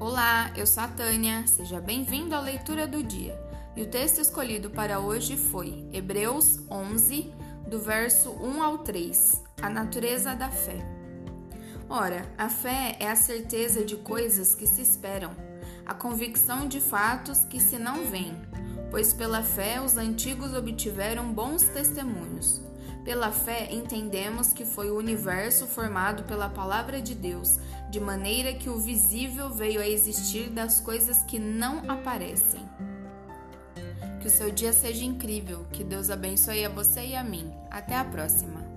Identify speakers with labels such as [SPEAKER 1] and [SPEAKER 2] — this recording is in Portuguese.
[SPEAKER 1] Olá, eu sou a Tânia, seja bem-vindo à leitura do dia. E o texto escolhido para hoje foi Hebreus 11, do verso 1 ao 3, a natureza da fé. Ora, a fé é a certeza de coisas que se esperam, a convicção de fatos que se não veem, pois pela fé os antigos obtiveram bons testemunhos. Pela fé, entendemos que foi o universo formado pela palavra de Deus, de maneira que o visível veio a existir das coisas que não aparecem. Que o seu dia seja incrível, que Deus abençoe a você e a mim. Até a próxima!